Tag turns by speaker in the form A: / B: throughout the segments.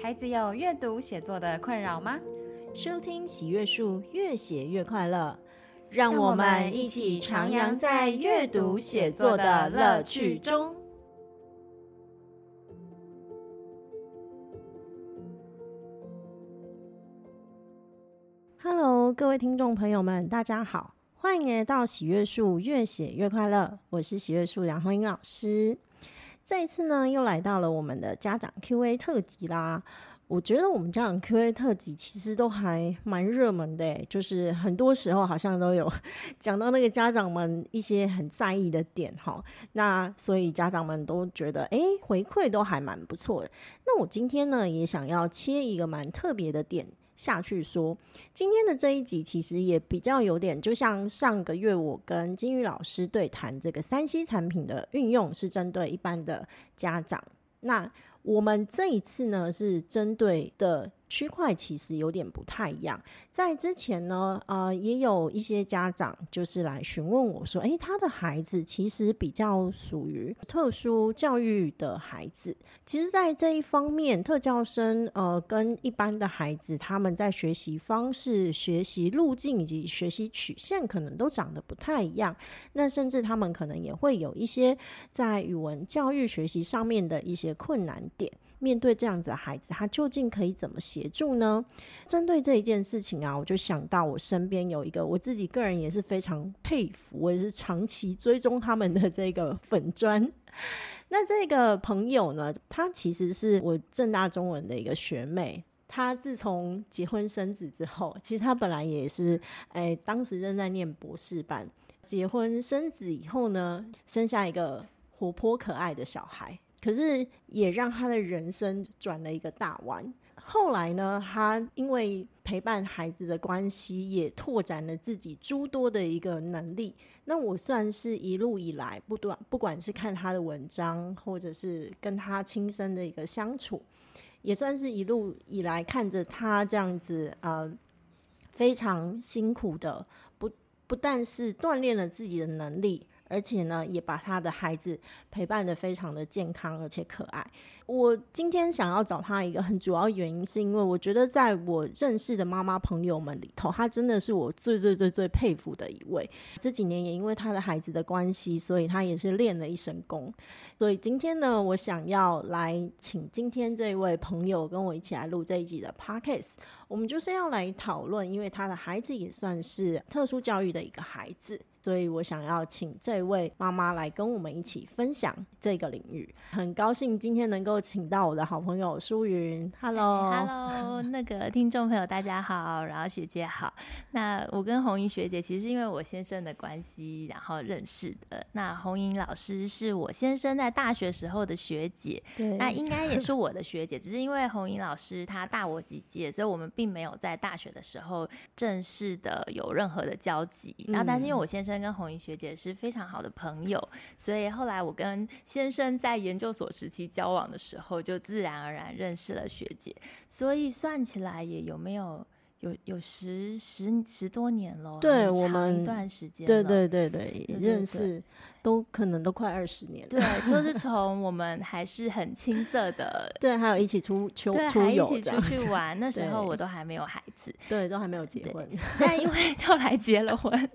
A: 孩子有阅读写作的困扰吗？
B: 收听喜阅树，越写越快乐。让我们一起徜徉在阅读写作的乐趣中。Hello，各位听众朋友们，大家好，欢迎来到喜阅树，越写越快乐。我是喜阅树梁红英老师。这一次呢，又来到了我们的家长 Q&A 特辑啦。我觉得我们家长 Q&A 特辑其实都还蛮热门的，就是很多时候好像都有 讲到那个家长们一些很在意的点哈。那所以家长们都觉得，哎，回馈都还蛮不错的。那我今天呢，也想要切一个蛮特别的点。下去说，今天的这一集其实也比较有点，就像上个月我跟金宇老师对谈这个三 C 产品的运用，是针对一般的家长。那我们这一次呢，是针对的。区块其实有点不太一样。在之前呢，呃，也有一些家长就是来询问我说：“诶，他的孩子其实比较属于特殊教育的孩子。其实，在这一方面，特教生呃，跟一般的孩子，他们在学习方式、学习路径以及学习曲线，可能都长得不太一样。那甚至他们可能也会有一些在语文教育学习上面的一些困难点。”面对这样子的孩子，他究竟可以怎么协助呢？针对这一件事情啊，我就想到我身边有一个我自己个人也是非常佩服，我也是长期追踪他们的这个粉砖。那这个朋友呢，他其实是我正大中文的一个学妹。他自从结婚生子之后，其实他本来也是，哎，当时正在念博士班。结婚生子以后呢，生下一个活泼可爱的小孩。可是也让他的人生转了一个大弯。后来呢，他因为陪伴孩子的关系，也拓展了自己诸多的一个能力。那我算是一路以来不断，不管是看他的文章，或者是跟他亲身的一个相处，也算是一路以来看着他这样子，呃，非常辛苦的，不不但是锻炼了自己的能力。而且呢，也把他的孩子陪伴得非常的健康，而且可爱。我今天想要找他一个很主要原因，是因为我觉得在我认识的妈妈朋友们里头，他真的是我最最最最佩服的一位。这几年也因为他的孩子的关系，所以他也是练了一身功。所以今天呢，我想要来请今天这位朋友跟我一起来录这一集的 Podcast。我们就是要来讨论，因为他的孩子也算是特殊教育的一个孩子。所以我想要请这位妈妈来跟我们一起分享这个领域。很高兴今天能够请到我的好朋友舒云。Hello，Hello，
C: 那个听众朋友大家好，然后学姐好。那我跟红英学姐其实是因为我先生的关系，然后认识的。那红英老师是我先生在大学时候的学姐，
B: 对，
C: 那应该也是我的学姐，只是因为红英老师她大我几届，所以我们并没有在大学的时候正式的有任何的交集。然后，但是因为我先生。跟红英学姐是非常好的朋友，所以后来我跟先生在研究所时期交往的时候，就自然而然认识了学姐。所以算起来也有没有有有十十十多年了，
B: 对，我们
C: 一段时间，
B: 对对对对，认识。都可能都快二十年了，
C: 对，就 是从我们还是很青涩的，
B: 对，还有一起出出
C: 对
B: 出游，
C: 一起出去玩，那时候我都还没有孩子，
B: 对，都还没有结婚，
C: 但因为后来结了婚，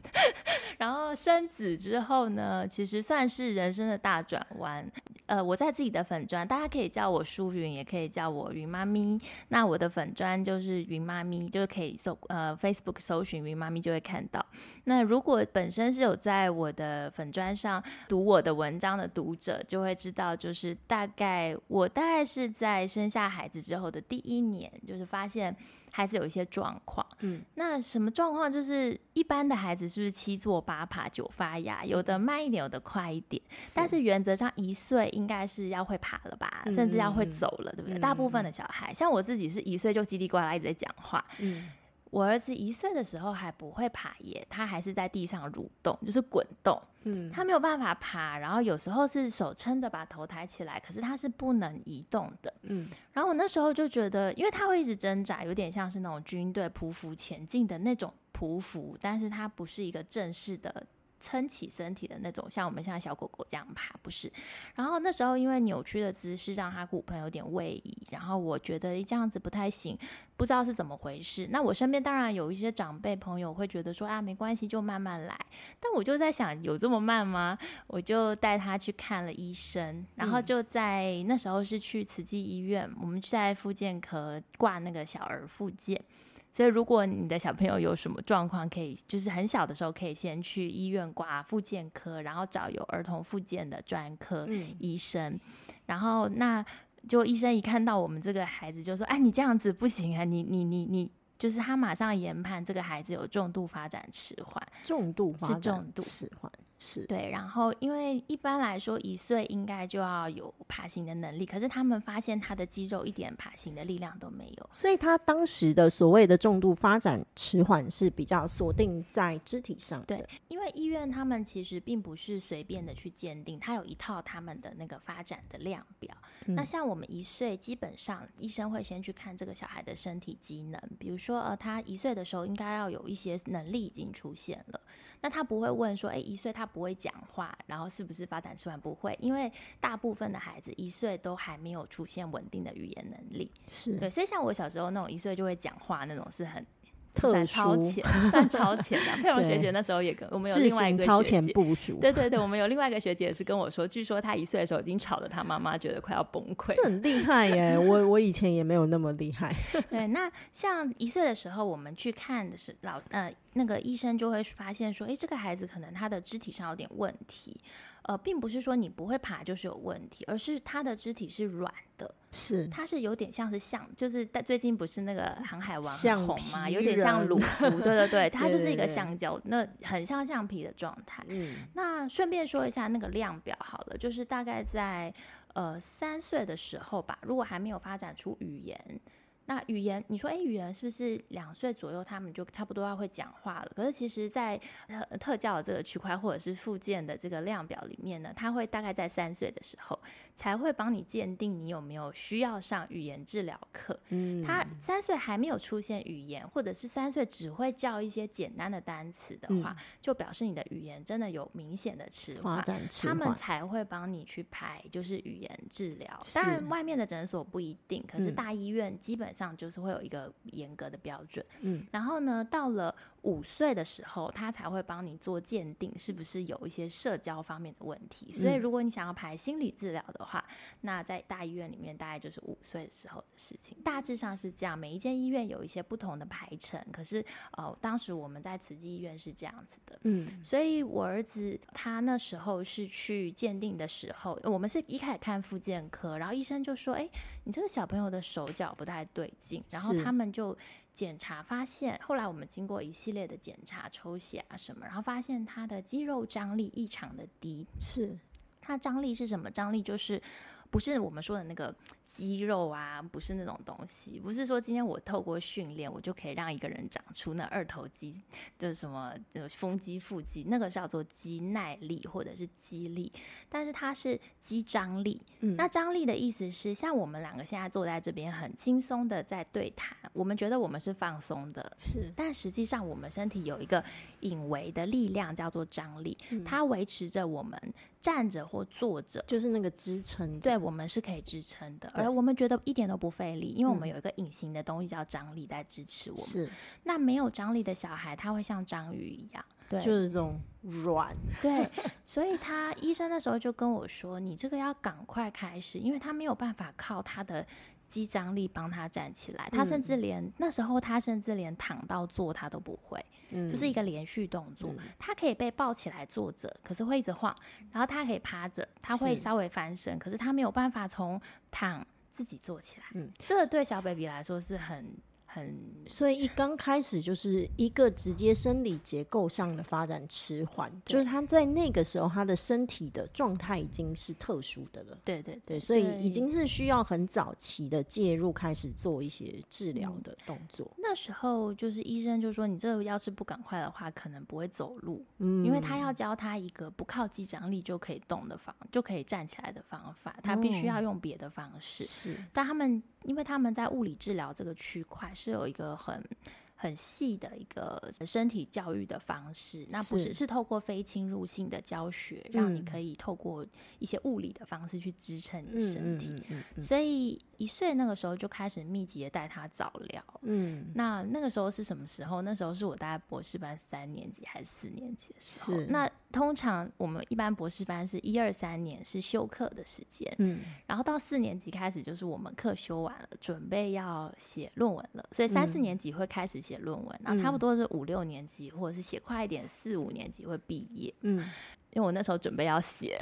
C: 然后生子之后呢，其实算是人生的大转弯。呃，我在自己的粉砖，大家可以叫我舒云，也可以叫我云妈咪。那我的粉砖就是云妈咪，就是可以搜呃 Facebook 搜寻云妈咪就会看到。那如果本身是有在我的粉砖上读我的文章的读者，就会知道，就是大概我大概是在生下孩子之后的第一年，就是发现。孩子有一些状况，嗯，那什么状况？就是一般的孩子是不是七坐八爬九发芽？有的慢一点，有的快一点。是但是原则上一岁应该是要会爬了吧，嗯、甚至要会走了，对不对？嗯、大部分的小孩，像我自己是一岁就叽里呱啦一直在讲话，嗯。我儿子一岁的时候还不会爬耶，他还是在地上蠕动，就是滚动。嗯，他没有办法爬，然后有时候是手撑着把头抬起来，可是他是不能移动的。嗯，然后我那时候就觉得，因为他会一直挣扎，有点像是那种军队匍匐前进的那种匍匐，但是他不是一个正式的撑起身体的那种，像我们现在小狗狗这样爬，不是。然后那时候因为扭曲的姿势让他骨盆有点位移，然后我觉得这样子不太行，不知道是怎么回事。那我身边当然有一些长辈朋友会觉得说啊，没关系，就慢慢来。但我就在想，有这么慢吗？我就带他去看了医生，然后就在那时候是去慈济医院，我们在复健科挂那个小儿复健。所以，如果你的小朋友有什么状况，可以就是很小的时候，可以先去医院挂复健科，然后找有儿童复健的专科医生。嗯、然后，那就医生一看到我们这个孩子，就说：“哎，你这样子不行啊！你你你你，就是他马上研判这个孩子有重度发展迟缓，
B: 重度发展迟缓。”是
C: 对，然后因为一般来说一岁应该就要有爬行的能力，可是他们发现他的肌肉一点爬行的力量都没有，
B: 所以他当时的所谓的重度发展迟缓是比较锁定在肢体上的。
C: 对，因为医院他们其实并不是随便的去鉴定，他有一套他们的那个发展的量表。嗯、那像我们一岁，基本上医生会先去看这个小孩的身体机能，比如说呃，他一岁的时候应该要有一些能力已经出现了，那他不会问说，哎，一岁他。不会讲话，然后是不是发展迟缓？不会，因为大部分的孩子一岁都还没有出现稳定的语言能力。
B: 是
C: 对，所以像我小时候那种一岁就会讲话那种，是很算超前，算超前的。佩蓉学姐那时候也跟我们有另外一个
B: 超前部署。
C: 对对对，我们有另外一个学姐也是跟我说，据说她一岁的时候已经吵得她妈妈觉得快要崩溃。
B: 这很厉害耶！我我以前也没有那么厉害。
C: 对，那像一岁的时候，我们去看的是老呃。那个医生就会发现说，哎，这个孩子可能他的肢体上有点问题，呃，并不是说你不会爬就是有问题，而是它的肢体是软的，
B: 是，
C: 它是有点像是橡，就是在最近不是那个航海王很红嘛，有点像鲁夫，对对对，它就是一个橡胶，那很像橡皮的状态。嗯，那顺便说一下那个量表好了，就是大概在呃三岁的时候吧，如果还没有发展出语言。那语言，你说，诶，语言是不是两岁左右他们就差不多要会讲话了？可是其实，在特特教的这个区块或者是附件的这个量表里面呢，他会大概在三岁的时候才会帮你鉴定你有没有需要上语言治疗课。嗯，他三岁还没有出现语言，或者是三岁只会叫一些简单的单词的话，嗯，就表示你的语言真的有明显的
B: 迟缓，迟缓，
C: 他们才会帮你去排就是语言治疗。当然，外面的诊所不一定，可是大医院基本上就是会有一个严格的标准，嗯，然后呢，到了五岁的时候，他才会帮你做鉴定，是不是有一些社交方面的问题。所以，如果你想要排心理治疗的话，那在大医院里面大概就是五岁的时候的事情。大致上是这样，每一间医院有一些不同的排程。可是，呃，当时我们在慈济医院是这样子的，嗯，所以我儿子他那时候是去鉴定的时候，我们是一开始看复健科，然后医生就说：“哎，你这个小朋友的手脚不太对劲。”然后他们就检查发现，后来我们经过一系列的检查、抽血啊什么，然后发现他的肌肉张力异常的低。
B: 是，
C: 他张力是什么？张力就是。不是我们说的那个肌肉啊，不是那种东西，不是说今天我透过训练，我就可以让一个人长出那二头肌的什么的丰肌、腹肌，那个叫做肌耐力或者是肌力，但是它是肌张力。嗯，那张力的意思是，像我们两个现在坐在这边很轻松的在对谈，我们觉得我们是放松的，
B: 是，
C: 但实际上我们身体有一个隐微的力量叫做张力，嗯，它维持着我们站着或坐着，
B: 就是那个支撑，
C: 对。我们是可以支撑的，而我们觉得一点都不费力，因为我们有一个隐形的东西叫张力在支持我们。
B: 是，
C: 那没有张力的小孩，他会像章鱼一样，对，
B: 就是这种软。
C: 对，所以他医生那时候就跟我说：“你这个要赶快开始，因为他没有办法靠他的。”肌张力帮他站起来，他甚至连、嗯、那时候他甚至连躺到坐他都不会，嗯，就是一个连续动作，嗯、他可以被抱起来坐着，可是会一直晃，然后他可以趴着，他会稍微翻身，可是他没有办法从躺自己坐起来，嗯，这个对小 baby 来说是很。很，
B: 所以一刚开始就是一个直接生理结构上的发展迟缓，就是他在那个时候他的身体的状态已经是特殊的了。
C: 对对对，
B: 所以已经是需要很早期的介入，开始做一些治疗的动作。
C: 嗯。那时候就是医生就说，你这个要是不赶快的话，可能不会走路，嗯，因为他要教他一个不靠肌张力就可以动的方，就可以站起来的方法，他必须要用别的方式。
B: 是，
C: 但他们因为他们在物理治疗这个区块是有一个很很细的一个身体教育的方式，那不是是，透过非侵入性的教学，让你可以透过一些物理的方式去支撑你身体。嗯嗯嗯嗯、所以一岁那个时候就开始密集的带他早疗。嗯，那那个时候是什么时候？那时候是我大概博士班三年级还是四年级的时候？那通常我们一般博士班是一二三年是休课的时间，嗯，然后到四年级开始就是我们课修完了，准备要写论文了，所以三四年级会开始写论文，然后、差不多是五六年级或者是写快一点四五年级会毕业，嗯。因为我那时候准备要写，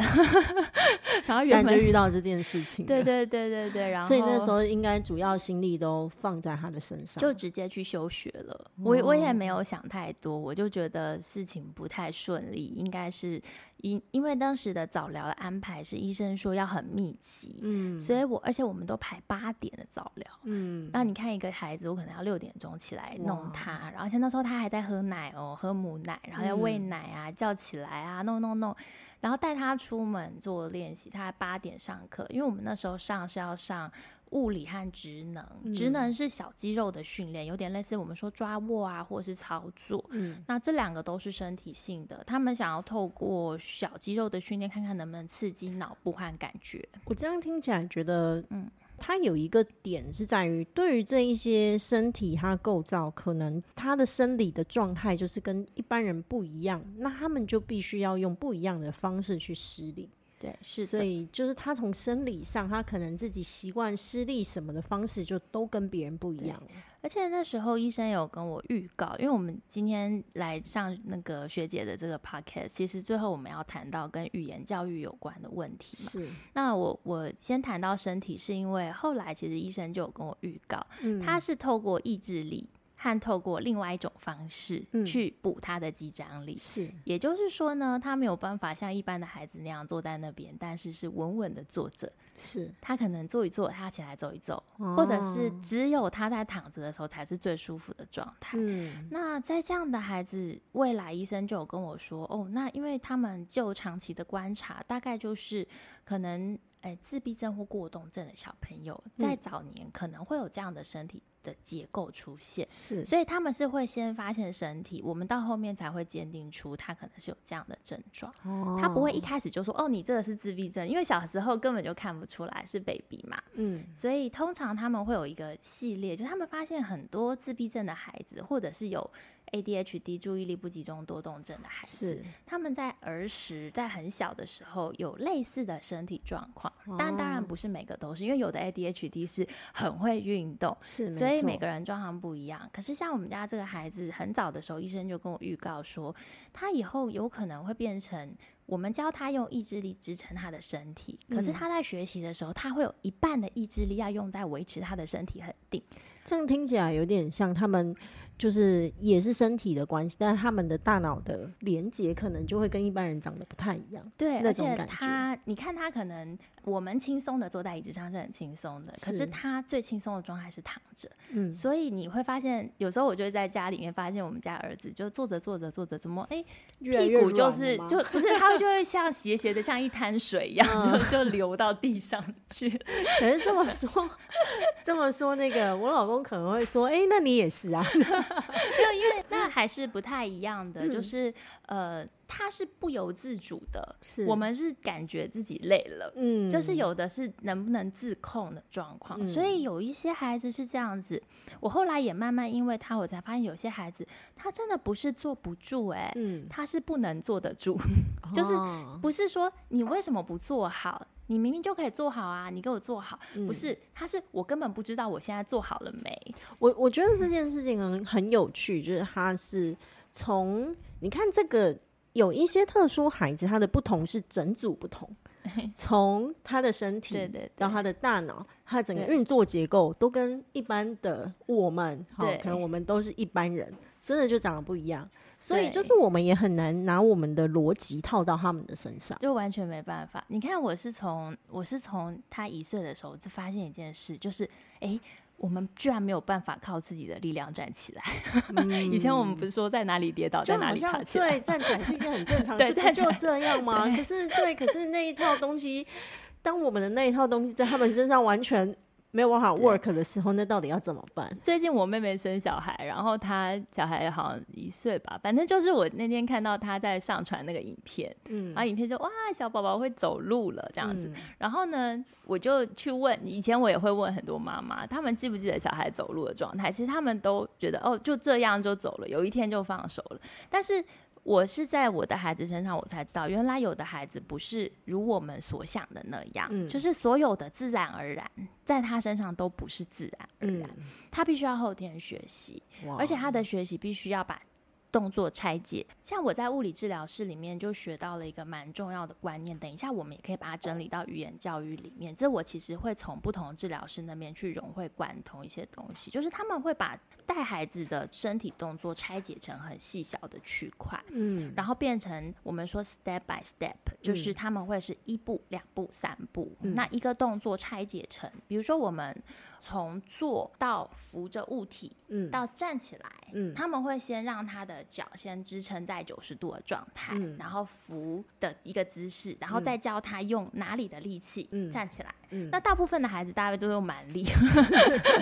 C: 然后原本
B: 就遇到这件事情。
C: 对对对对对，然后
B: 所以那时候应该主要心力都放在他的身上，
C: 就直接去休学了。哦、我我也没有想太多，我就觉得事情不太顺利，应该是。因因为当时的早疗的安排是医生说要很密集，嗯，所以我而且我们都排八点的早疗，嗯，那你看一个孩子，我可能要六点钟起来弄他，然后而且那时候他还在喝奶哦，喝母奶，然后要喂奶啊，嗯、叫起来啊，弄弄弄，然后带他出门做练习，他八点上课，因为我们那时候上是要上。物理和职能，职能是小肌肉的训练，有点类似我们说抓握啊，或者是操作。嗯，那这两个都是身体性的，他们想要透过小肌肉的训练，看看能不能刺激脑部和感觉。
B: 我这样听起来觉得，嗯，它有一个点是在于，对于这一些身体它构造，可能它的生理的状态就是跟一般人不一样，那他们就必须要用不一样的方式去施力。
C: 对，是，
B: 所以就是他从生理上，他可能自己习惯施力什么的方式，就都跟别人不一样。
C: 而且那时候医生有跟我预告，因为我们今天来上那个学姐的这个 podcast，其实最后我们要谈到跟语言教育有关的问题嘛。是。那我我先谈到身体，是因为后来其实医生就有跟我预告，嗯，他是透过意志力。和透过另外一种方式去补他的肌张力，是，也就是说呢，他没有办法像一般的孩子那样坐在那边，但是是稳稳的坐着，是他可能坐一坐，他起来走一走，哦、或者是只有他在躺着的时候才是最舒服的状态。嗯，那在这样的孩子，未来医生就有跟我说，哦，那因为他们就长期的观察，大概就是可能。哎，自闭症或过动症的小朋友，在早年可能会有这样的身体的结构出现，是，所以他们是会先发现身体，我们到后面才会鉴定出他可能是有这样的症状。哦，他不会一开始就说哦，你这个是自闭症，因为小时候根本就看不出来是 baby 嘛。嗯，所以通常他们会有一个系列，就他们发现很多自闭症的孩子，或者是有。ADHD 注意力不集中多动症的孩子，他们在儿时在很小的时候有类似的身体状况，哦、但当然不是每个都是，因为有的 ADHD 是很会运动，是所以每个人状况不一样。可是像我们家这个孩子，很早的时候医生就跟我预告说，他以后有可能会变成我们教他用意志力支撑他的身体，可是他在学习的时候，他会有一半的意志力要用在维持他的身体很定。
B: 这样听起来有点像他们。就是也是身体的关系，但是他们的大脑的连接可能就会跟一般人长得不太一样。
C: 对，而且他，你看他可能我们轻松的坐在椅子上是很轻松的，可是他最轻松的状态是躺着。嗯，所以你会发现，有时候我就会在家里面发现，我们家儿子就坐着坐着坐着，怎么哎、欸、屁股就是就不是他就会像斜斜的像一滩水一样，嗯、就就流到地上去。
B: 可是这么说这么说，那个我老公可能会说，哎、欸，那你也是啊。
C: 没有，因为那还是不太一样的，嗯、就是呃，他是不由自主的，是。我们是感觉自己累了，嗯，就是有的是能不能自控的状况，嗯、所以有一些孩子是这样子。我后来也慢慢因为他，我才发现有些孩子他真的不是坐不住、欸，哎，嗯，他是不能坐得住，就是不是说你为什么不坐好？你明明就可以做好啊！你给我做好，嗯、不是？他是我根本不知道我现在做好了没。
B: 我我觉得这件事情很很有趣，就是他是从你看这个有一些特殊孩子，他的不同是整组不同，从他的身体到他的大脑，他整个运作结构都跟一般的我们，好可能我们都是一般人，真的就长得不一样。所以就是我们也很难拿我们的逻辑套到他们的身上，
C: 就完全没办法。你看，我是从我是从他一岁的时候就发现一件事，就是哎、欸，我们居然没有办法靠自己的力量站起来。嗯、以前我们不是说在哪里跌倒在哪里爬起来？
B: 对，站起来是一件很正常的事，对，就这样吗？可是对，可是那一套东西，当我们的那一套东西在他们身上完全。没有办法 work 的时候，那到底要怎么办？
C: 最近我妹妹生小孩，然后她小孩好像一岁吧，反正就是我那天看到她在上传那个影片，嗯，然后影片就哇，小宝宝会走路了这样子，嗯、然后呢，我就去问，以前我也会问很多妈妈，他们记不记得小孩走路的状态？其实他们都觉得哦，就这样就走了，有一天就放手了，但是。我是在我的孩子身上，我才知道，原来有的孩子不是如我们所想的那样，嗯、就是所有的自然而然，在他身上都不是自然而然，嗯、他必须要后天学习，而且他的学习必须要把。动作拆解，像我在物理治疗室里面就学到了一个蛮重要的观念。等一下，我们也可以把它整理到语言教育里面。这我其实会从不同的治疗师那边去融会贯通一些东西，就是他们会把带孩子的身体动作拆解成很细小的区块，嗯，然后变成我们说 step by step，就是他们会是一步、两步、三步，嗯，那一个动作拆解成，比如说我们。从坐到扶着物体，嗯，到站起来，嗯，他们会先让他的脚先支撑在九十度的状态，嗯，然后扶的一个姿势，然后再教他用哪里的力气，嗯，站起来，嗯，那大部分的孩子大概都用蛮力，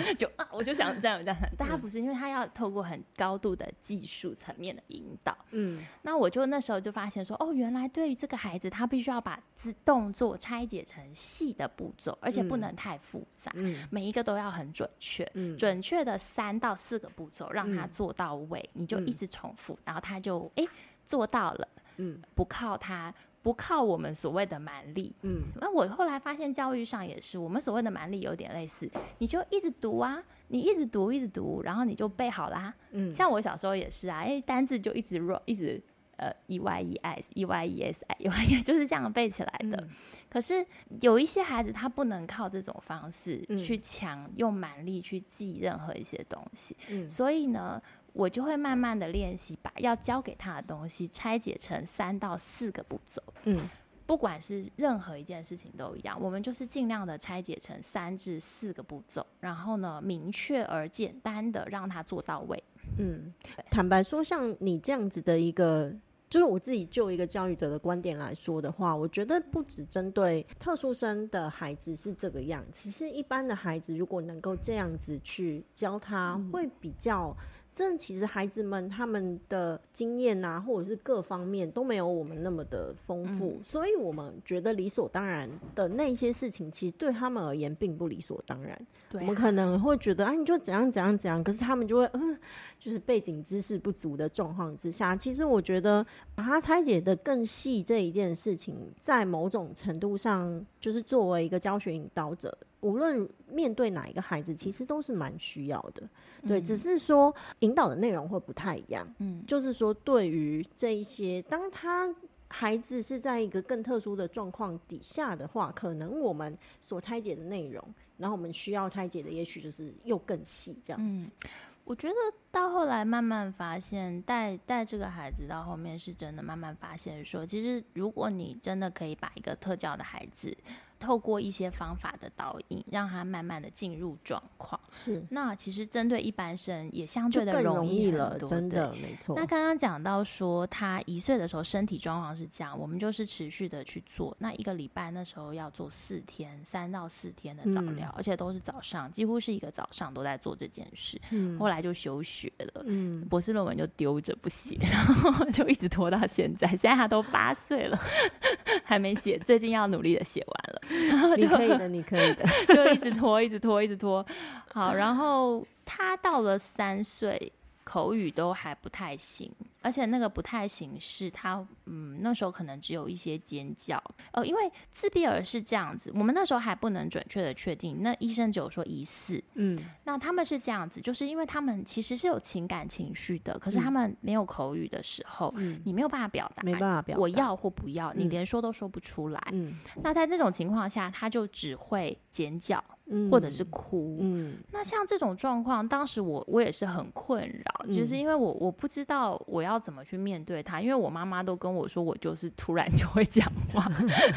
C: 嗯、就啊，我就想这样这样，但他不是，因为他要透过很高度的技术层面的引导，嗯，那我就那时候就发现说，哦，原来对于这个孩子，他必须要把自动作拆解成细的步骤，而且不能太复杂，嗯，每一个都。要很准确，嗯、准确的三到四个步骤让他做到位，嗯、你就一直重复，嗯、然后他就哎、欸、做到了，嗯，不靠他，不靠我们所谓的蛮力，嗯，那我后来发现教育上也是，我们所谓的蛮力有点类似，你就一直读啊，你一直读一直读，然后你就背好啦，嗯，像我小时候也是啊，哎、欸，单字就一直 roll 一直。呃，e y e s e y e s e y 就是这样背起来的。嗯、可是有一些孩子他不能靠这种方式去强用蛮力去记任何一些东西，嗯、所以呢，我就会慢慢的练习，把要教给他的东西拆解成三到四个步骤。嗯，不管是任何一件事情都一样，我们就是尽量的拆解成三至四个步骤，然后呢，明确而简单的让他做到位。
B: 嗯，坦白说，像你这样子的一个。就是我自己就一个教育者的观点来说的话，我觉得不只针对特殊生的孩子是这个样子，其实一般的孩子如果能够这样子去教他，会比较。这其实孩子们他们的经验啊，或者是各方面都没有我们那么的丰富，嗯、所以我们觉得理所当然的那些事情，其实对他们而言并不理所当然。对啊、我们可能会觉得啊，你就怎样怎样怎样，可是他们就会嗯，就是背景知识不足的状况之下，其实我觉得把它拆解的更细这一件事情，在某种程度上，就是作为一个教学引导者。无论面对哪一个孩子，其实都是蛮需要的，对，嗯、只是说引导的内容会不太一样。嗯，就是说对于这一些，当他孩子是在一个更特殊的状况底下的话，可能我们所拆解的内容，然后我们需要拆解的，也许就是又更细这样子。
C: 嗯，我觉得到后来慢慢发现，带带这个孩子到后面是真的慢慢发现说，其实如果你真的可以把一个特教的孩子。透过一些方法的导引，让他慢慢的进入状况。是，那其实针对一般生也相对的容易了，
B: 真的没错。
C: 那刚刚讲到说，他一岁的时候身体状况是这样，我们就是持续的去做。那一个礼拜那时候要做四天，三到四天的早疗，嗯、而且都是早上，几乎是一个早上都在做这件事。嗯、后来就休学了，嗯、博士论文就丢着不写，然后就一直拖到现在。现在他都八岁了，还没写，最近要努力的写完了。
B: 然后就你可以的，你可以的，
C: 就一直拖，一直拖，一直拖。好，然后他到了三岁，口语都还不太行。而且那个不太行，是他嗯，那时候可能只有一些尖叫，呃，因为自闭儿是这样子，我们那时候还不能准确的确定，那医生只有说疑似，嗯，那他们是这样子，就是因为他们其实是有情感情绪的，可是他们没有口语的时候，嗯，你没有办法表达，
B: 没办法表达，
C: 我要或不要，你连说都说不出来，嗯，那在那种情况下，他就只会尖叫。或者是哭，嗯，那像这种状况，当时我我也是很困扰，嗯、就是因为我我不知道我要怎么去面对他，因为我妈妈都跟我说我就是突然 就会讲话，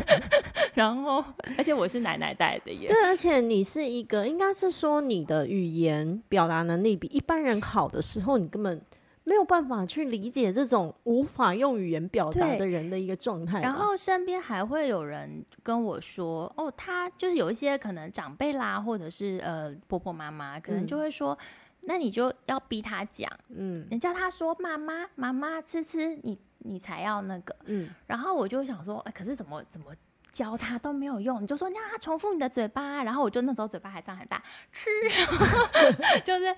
C: 然后而且我是奶奶带的耶，
B: 对，而且你是一个应该是说你的语言表达能力比一般人好的时候，你根本没有办法去理解这种无法用语言表达的人的一个状态。
C: 然后身边还会有人跟我说：“哦，他就是有一些可能长辈啦，或者是呃婆婆妈妈，可能就会说，嗯、那你就要逼他讲，嗯，你叫他说妈妈妈妈吃吃，你你才要那个，嗯。然后我就想说，哎，可是怎么怎么教他都没有用，你就说你让他重复你的嘴巴，然后我就那时候嘴巴还张很大，吃，就是。”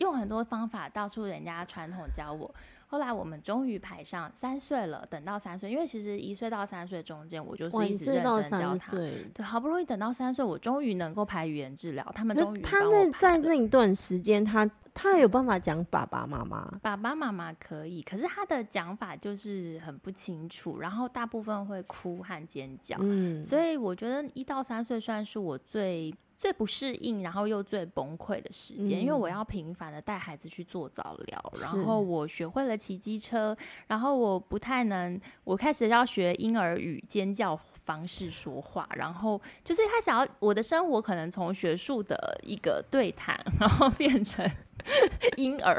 C: 用很多方法，到处人家传统教我。后来我们终于排上三岁了，等到三岁，因为其实一岁到三岁中间，我就是一直认真教他。对，好不容易等到三岁，我终于能够排语言治疗。他们终于
B: 他那在那一段时间，他他有办法讲爸爸妈妈，
C: 爸爸妈妈可以，可是他的讲法就是很不清楚，然后大部分会哭和尖叫。嗯，所以我觉得一到三岁算是我最。最不适应，然后又最崩溃的时间，嗯，因为我要频繁的带孩子去做早疗，然后我学会了骑机车，然后我不太能，我开始要学婴儿语尖叫方式说话，然后就是他想要我的生活可能从学术的一个对谈，然后变成 婴儿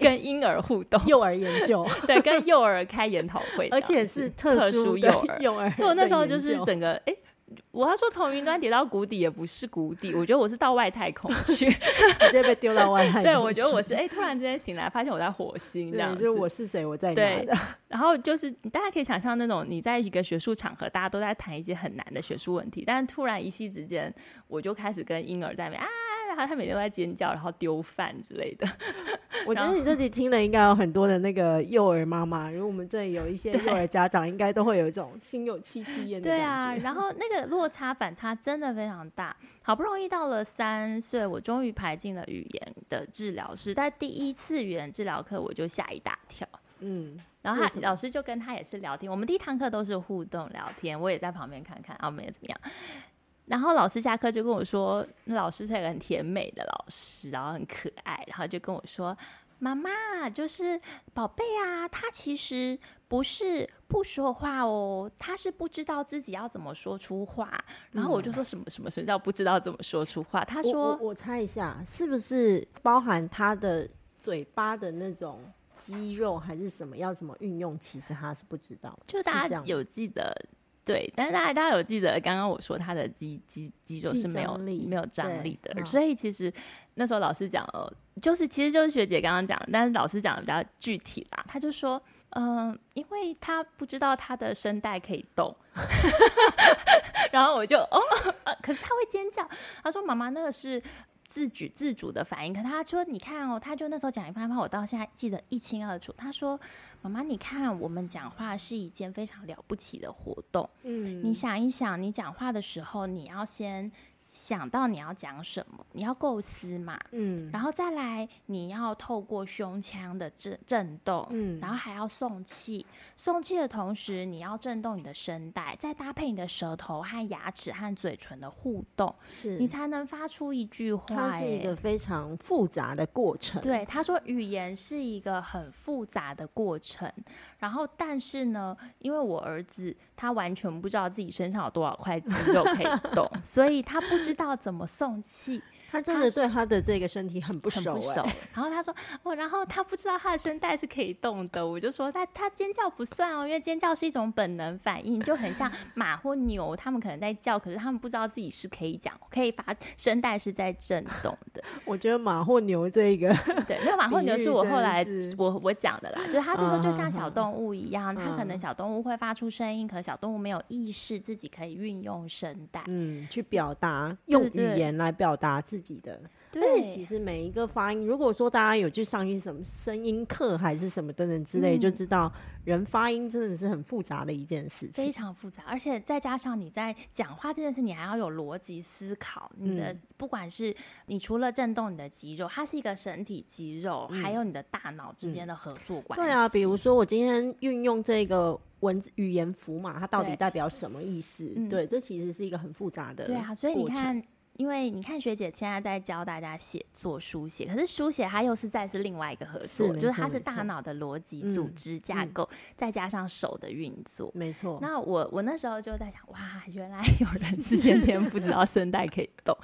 C: 跟婴儿互动，
B: 幼儿研究，
C: 对，跟幼儿开研讨会，
B: 而且是特殊幼儿，幼儿，
C: 所以我那时候就是整个哎。我要说从云端跌到谷底也不是谷底，我觉得我是到外太空去，
B: 直接被丢到外太空。
C: 对，我觉得我是哎、欸，突然之间醒来，发现我在火星这样子。
B: 就是我是谁，我在哪的。
C: 然后就是大家可以想象那种你在一个学术场合，大家都在谈一些很难的学术问题，但是突然一夕之间，我就开始跟婴儿在那边啊。他他每天都在尖叫，然后丢饭之类的。
B: 我觉得你这集听了，应该有很多的那个幼儿妈妈，如果我们这里有一些幼儿家长，应该都会有一种心有戚戚焉的感觉。对啊，
C: 然后那个落差反差真的非常大。好不容易到了三岁，我终于排进了语言的治疗室。在第一次语言治疗课，我就吓一大跳。嗯，然后他老师就跟他也是聊天。我们第一堂课都是互动聊天，我也在旁边看看啊，没怎么样。然后老师下课就跟我说，那老师是一个很甜美的老师，然后很可爱，然后就跟我说：“妈妈，就是宝贝啊，他其实不是不说话哦，他是不知道自己要怎么说出话。”然后我就说什么什么什么叫不知道怎么说出话？他说：“
B: 我，我猜一下，是不是包含他的嘴巴的那种肌肉，还是什么要怎么运用？其实他是不知道。”
C: 就大家有记得。对，但是大家大家有记得刚刚我说他的肌肌肌肉是没有没有张力的，所以其实那时候老师讲了，就是其实就是学姐刚刚讲，但是老师讲的比较具体啦。他就说，嗯、呃，因为他不知道他的声带可以动，然后我就哦，可是他会尖叫。他说妈妈那个是。自举自主的反应，可他说：“你看哦，他就那时候讲一番话，我到现在记得一清二楚。他说：‘妈妈，你看，我们讲话是一件非常了不起的活动。嗯，你想一想，你讲话的时候，你要先……’”想到你要讲什么，你要构思嘛，嗯，然后再来你要透过胸腔的震震动，嗯，然后还要送气，送气的同时你要震动你的声带，再搭配你的舌头和牙齿和嘴唇的互动，是你才能发出一句话。
B: 它是一个非常复杂的过程。
C: 对，他说语言是一个很复杂的过程。然后，但是呢，因为我儿子他完全不知道自己身上有多少块肌肉可以动，所以他不知道怎么送气。
B: 他真的对他的这个身体很不熟，欸，很不熟。
C: 然后他说哦，然后他不知道他的声带是可以动的。我就说他他尖叫不算哦，因为尖叫是一种本能反应，就很像 马或牛，他们可能在叫，可是他们不知道自己是可以讲，可以发声带是在震动的。
B: 我觉得马或牛这个
C: 对，没有马或牛是我后来我我讲的啦，就是他就说就像小动物一样，他可能小动物会发出声音，可是小动物没有意识自己可以运用声带，
B: 嗯，去表达，用语言来表达自己。自己的，对，而且其实每一个发音，如果说大家有去上一些什么声音课还是什么等等之类，嗯，就知道人发音真的是很复杂的一件事情，
C: 非常复杂。而且再加上你在讲话这件事，你还要有逻辑思考。你的，嗯，不管是你除了震动你的肌肉，它是一个身体肌肉，嗯，还有你的大脑之间的合作关系，嗯。
B: 对啊，比如说我今天运用这个文字语言符码，它到底代表什么意思？对，对，这其实是一个很复杂的。
C: 对啊，所以你看。因为你看学姐现在在教大家写作书写，可是书写它又是再是另外一个合作，是就是它是大脑的逻辑组织架构，再加上手的运作，
B: 没错。
C: 那我我那时候就在想，哇，原来有人是先天不知道 声带可以动，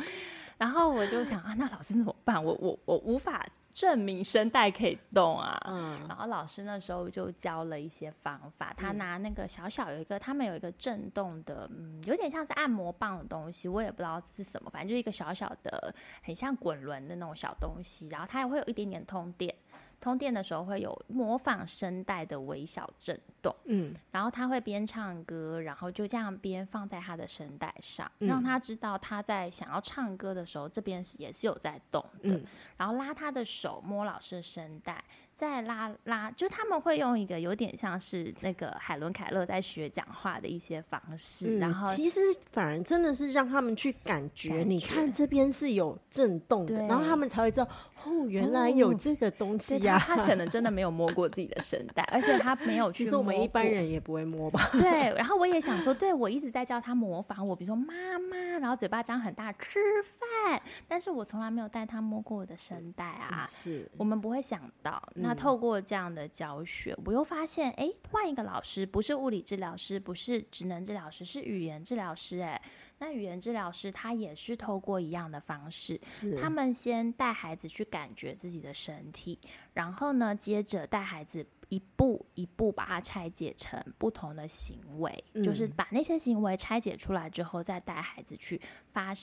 C: 然后我就想啊，那老师怎么办？我我我无法证明声带可以动啊。
B: 嗯，
C: 然后老师那时候就教了一些方法，他拿那个小小有一个，他们有一个震动的，嗯，有点像是按摩棒的东西，我也不知道是什么，反正就是一个小小的，很像滚轮的那种小东西，然后它也会有一点点通电。通电的时候会有模仿声带的微小震动，
B: 嗯，
C: 然后他会边唱歌，然后就这样边放在他的声带上，
B: 嗯，
C: 让他知道他在想要唱歌的时候，这边是也是有在动的，
B: 嗯，
C: 然后拉他的手摸老师的声带。再拉拉，就他们会用一个有点像是那个海伦凯勒在学讲话的一些方式，
B: 嗯、
C: 然后
B: 其实反而真的是让他们去感觉，感觉你看这边是有震动的，然后他们才会知道哦，原来有这个东西呀、啊。
C: 他可能真的没有摸过自己的声带，而且他没有。
B: 其实我们一般人也不会摸吧？
C: 对。然后我也想说，对我一直在教他模仿我，比如说妈妈，然后嘴巴张很大吃饭，但是我从来没有带他摸过我的声带啊。
B: 嗯、是
C: 我们不会想到。那透过这样的教学，我又发现，哎，换一个老师，不是物理治疗师，不是职能治疗师，是语言治疗师。哎，那语言治疗师他也是透过一样的方式，
B: 是
C: 他们先带孩子去感觉自己的身体，然后呢，接着带孩子一步一步把它拆解成不同的行为，嗯，就是把那些行为拆解出来之后，再带孩子去发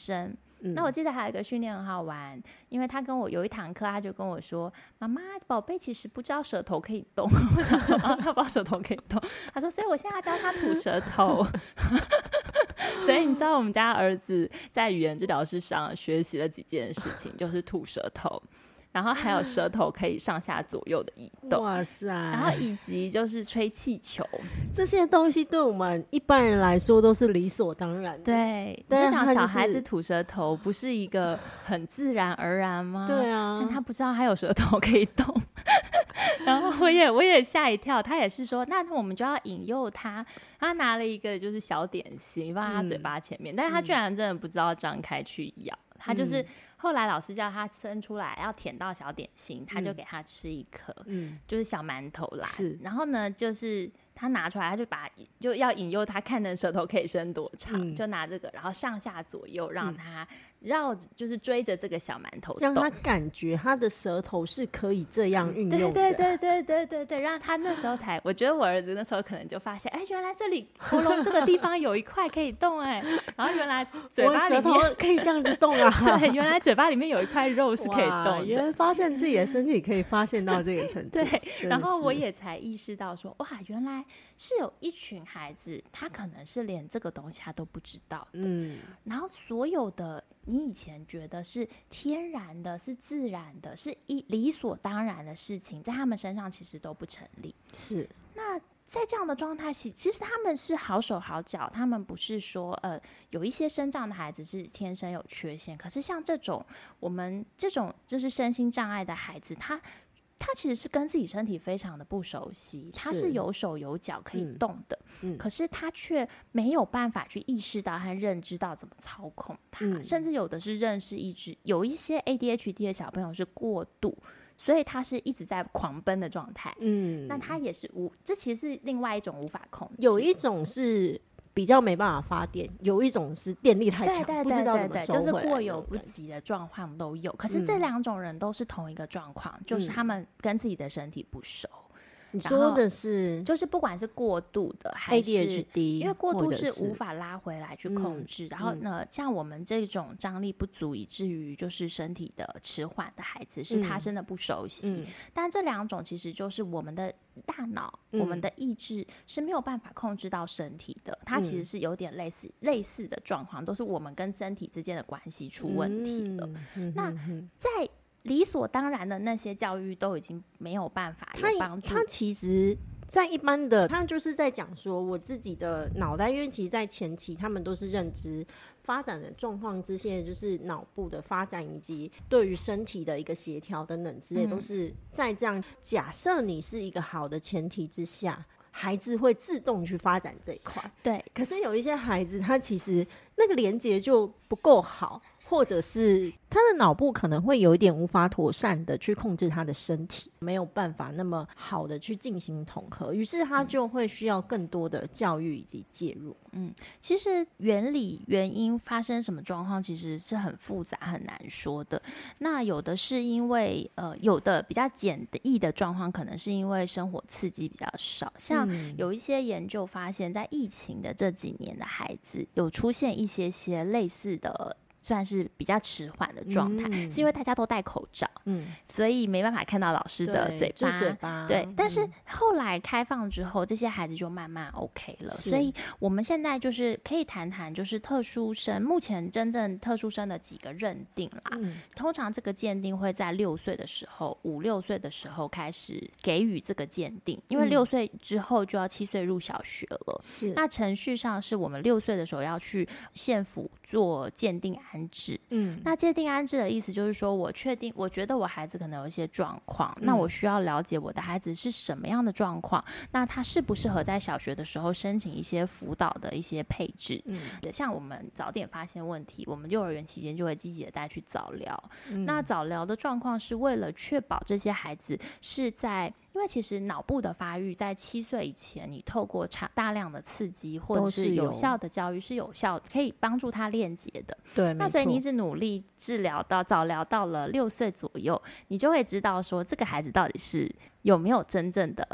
C: 声。那我记得还有一个训练很好玩，因为他跟我有一堂课，他就跟我说：“妈妈，宝贝其实不知道舌头可以动。”我想说：“啊，他不知道舌头可以动。”他说：“所以我现在要教他吐舌头。”所以你知道我们家儿子在语言治疗师上学习了几件事情，就是吐舌头。然后还有 舌头可以上下左右的移动，
B: 哇塞！
C: 然后以及就是吹气球，
B: 这些东西对我们一般人来说都是理所当然的。
C: 对，你就想小孩子吐舌头不是一个很自然而然吗？
B: 对啊，
C: 但他不知道还有舌头可以动。然后我也我也吓一跳，他也是说，那我们就要引诱他。他拿了一个就是小点心放在他嘴巴前面，嗯，但是他居然真的不知道张开去咬，嗯，他就是。后来老师叫他伸出来要舔到小点心，他就给他吃一颗，嗯，就是小馒头啦。是，然后呢，就是他拿出来，他就把就要引诱他看的舌头可以伸多长，嗯，就拿这个，然后上下左右让他。嗯绕就是追着这个小馒头，
B: 让他感觉他的舌头是可以这样运用的。
C: 对对对对对对对，让他那时候才，我觉得我儿子那时候可能就发现，哎，原来这里 喉咙这个地方有一块可以动，哎，然后原来嘴巴里面
B: 可以这样子动啊。
C: 对，原来嘴巴里面有一块肉是可以动的。
B: 原来发现自己的身体可以发现到这个程度。
C: 对，然后我也才意识到说，哇，原来是有一群孩子，他可能是连这个东西他都不知道的。嗯，然后所有的。你以前觉得是天然的、是自然的、是一理所当然的事情，在他们身上其实都不成立。
B: 是。
C: 那在这样的状态下，其实他们是好手好脚，他们不是说呃有一些生长的孩子是天生有缺陷，可是像这种我们这种就是身心障碍的孩子，他。他其实是跟自己身体非常的不熟悉，他是有手有脚可以动的，嗯。嗯、可是他却没有办法去意识到和认知到怎么操控他，嗯、甚至有的是认识一只，有一些 ADHD 的小朋友是过度，所以他是一直在狂奔的状态，嗯，那他也是无，这其实是另外一种无法控制，
B: 有一种是。比较没办法发电，有一种是电力太强，
C: 对对对对对，
B: 不知道怎么收回，
C: 就是过犹不及的状况都有。可是这两种人都是同一个状况，嗯，就是他们跟自己的身体不熟。
B: 你说的是，
C: 就是不管是过度的还是
B: ADHD，
C: 因为过度是无法拉回来去控制。然后呢，像我们这种张力不足以至于就是身体的迟缓的孩子，是他真的不熟悉。但这两种其实就是我们的大脑、我们的意志是没有办法控制到身体的。它其实是有点类似类似的状况，都是我们跟身体之间的关系出问题了。那在。理所当然的那些教育都已经没有办法有帮助。
B: 他其实，在一般的，他就是在讲说，我自己的脑袋，因为其实，在前期他们都是认知发展的状况之下，就是脑部的发展以及对于身体的一个协调等等之类，都是在这样假设你是一个好的前提之下，孩子会自动去发展这一块。
C: 对，
B: 可是有一些孩子，他其实那个连接就不够好。或者是他的脑部可能会有一点无法妥善的去控制他的身体，没有办法那么好的去进行统合，于是他就会需要更多的教育以及介入。
C: 嗯，其实原理、原因发生什么状况，其实是很复杂、很难说的。那有的是因为呃，有的比较简易的状况，可能是因为生活刺激比较少。像有一些研究发现，在疫情的这几年的孩子，有出现一些些类似的。算是比较迟缓的状态，嗯，是因为大家都戴口罩，嗯，所以没办法看到老师的嘴巴，
B: 嘴巴
C: 对。但是后来开放之后，这些孩子就慢慢 OK 了。所以我们现在就是可以谈谈，就是特殊生目前真正特殊生的几个认定啦。嗯，通常这个鉴定会在六岁的时候，五六岁的时候开始给予这个鉴定，因为六岁之后就要七岁入小学了。是，那程序上是我们六岁的时候要去县府做鉴定安置，嗯，那界定安置的意思就是说，我确定，我觉得我孩子可能有一些状况，嗯，那我需要了解我的孩子是什么样的状况，那他适不适合在小学的时候申请一些辅导的一些配置，嗯，像我们早点发现问题，我们幼儿园期间就会积极的带去早疗，嗯，那早疗的状况是为了确保这些孩子是在。因为其实脑部的发育在七岁以前，你透过长大量的刺激或者是有效的教育是有效，可以帮助他链接的。对，那所以你一直努力治疗到早疗到了六岁左右，你就会知道说这个孩子到底是有没有真正的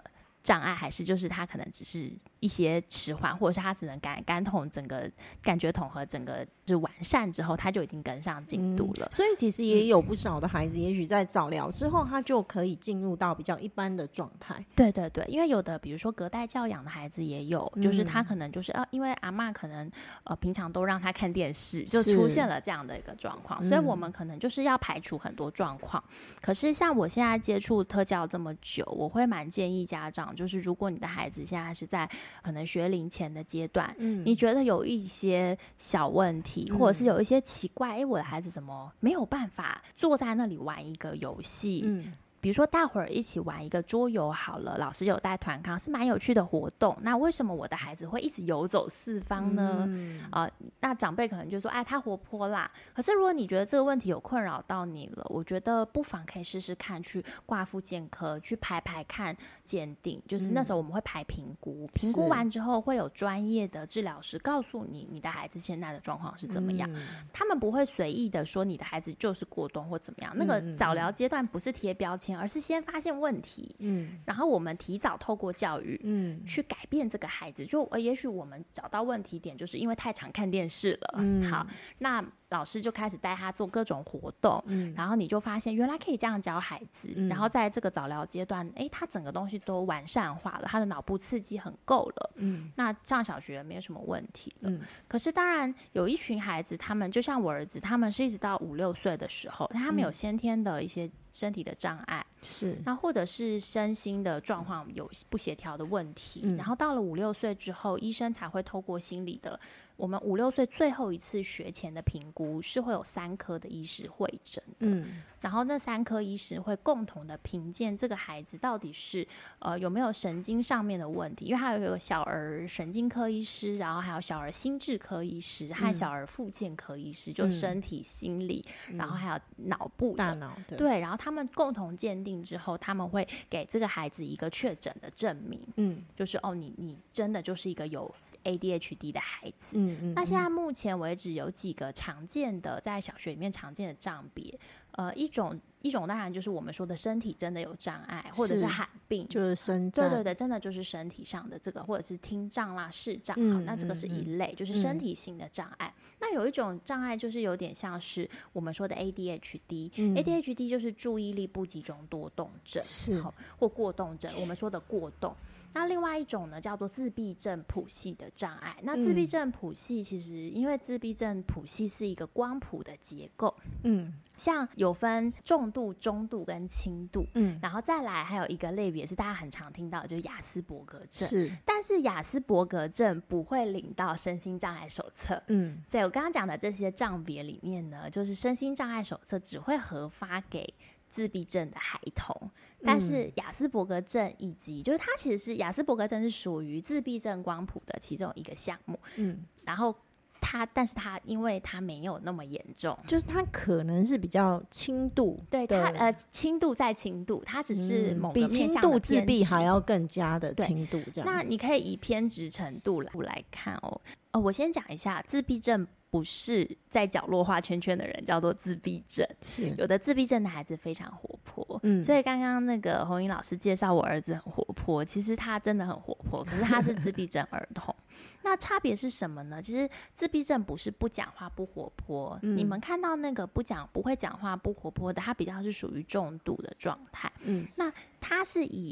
C: 障碍，还是就是他可能只是。一些迟缓，或者是他只能感感统整个感觉统合整个就完善之后，他就已经跟上进度了。
B: 嗯。所以其实也有不少的孩子，也许在早疗之后，他就可以进入到比较一般的状态。
C: 对对对，因为有的比如说隔代教养的孩子也有，就是他可能就是呃，因为阿妈可能呃平常都让他看电视，就出现了这样的一个状况，所以我们可能就是要排除很多状况。可是像我现在接触特教这么久，我会蛮建议家长，就是如果你的孩子现在是在可能学龄前的阶段，嗯，你觉得有一些小问题，嗯，或者是有一些奇怪，哎，欸，我的孩子怎么没有办法坐在那里玩一个游戏？嗯。比如说，大伙儿一起玩一个桌游好了，老师有带团康，是蛮有趣的活动。那为什么我的孩子会一直游走四方呢？嗯、啊，那长辈可能就说：“哎，他活泼啦。”可是如果你觉得这个问题有困扰到你了，我觉得不妨可以试试看去挂复健科去排排看鉴定。就是那时候我们会排评估，评、嗯、估完之后会有专业的治疗师告诉你你的孩子现在的状况是怎么样。嗯、他们不会随意的说你的孩子就是过动或怎么样。那个早疗阶段不是贴标签。而是先发现问题，嗯，然后我们提早透过教育，嗯，去改变这个孩子。就呃，也许我们找到问题点，就是因为太常看电视了。嗯，好，那老师就开始带他做各种活动，嗯，然后你就发现原来可以这样教孩子。嗯，然后在这个早疗阶段，哎，他整个东西都完善化了，他的脑部刺激很够了。嗯，那上小学没有什么问题了。嗯，可是当然有一群孩子，他们就像我儿子，他们是一直到五六岁的时候，他们有先天的一些。身体的障碍是，那或者是身心的状况有不协调的问题，嗯，然后到了五六岁之后，医生才会透过心理的。我们五六岁最后一次学前的评估是会有三科的医师会诊的，嗯，然后那三科医师会共同的评鉴这个孩子到底是呃有没有神经上面的问题，因为他有一个小儿神经科医师，然后还有小儿心智科医师和小儿复健科医师，嗯，就身体、心理，嗯，然后还有脑部大脑对，对，然后他们共同鉴定之后，他们会给这个孩子一个确诊的证明，嗯，就是哦，你你真的就是一个有。ADHD 的孩子，嗯嗯，那现在目前为止有几个常见的在小学里面常见的障别，呃，一种一种当然就是我们说的身体真的有障碍，或者是罕病，就是身，对对对，真的就是身体上的这个，或者是听障啦、视障，好，那这个是一类，就是身体性的障碍。那有一种障碍就是有点像是我们说的 ADHD，ADHD 就是注意力不集中多动症，是或过动症，我们说的过动。那另外一种呢，叫做自闭症谱系的障碍。那自闭症谱系其实，因为自闭症谱系是一个光谱的结构，嗯，像有分重度、中度跟轻度，嗯，然后再来还有一个类别是大家很常听到的，就是雅斯伯格症。是，但是雅斯伯格症不会领到身心障碍手册，嗯，所以我刚刚讲的这些障别里面呢，就是身心障碍手册只会核发给自闭症的孩童。但是雅斯伯格症以及就是它其实是雅斯伯格症是属于自闭症光谱的其中一个项目，嗯，然后。它，但是它因为它没有那么严重，
B: 就是它可能是比较轻度，
C: 对它呃轻度再轻度，它只是某个轻度自闭还
B: 要更加的轻度这样。
C: 那你可以以偏执程度来来看哦。呃，我先讲一下自闭症。不是在角落画圈圈的人叫做自闭症，
B: 是
C: 有的自闭症的孩子非常活泼，嗯，所以刚刚那个红英老师介绍我儿子很活泼，其实他真的很活泼，可是他是自闭症儿童，那差别是什么呢？其实自闭症不是不讲话不活泼，嗯，你们看到那个不讲不会讲话不活泼的，他比较是属于重度的状态，嗯，那他是以。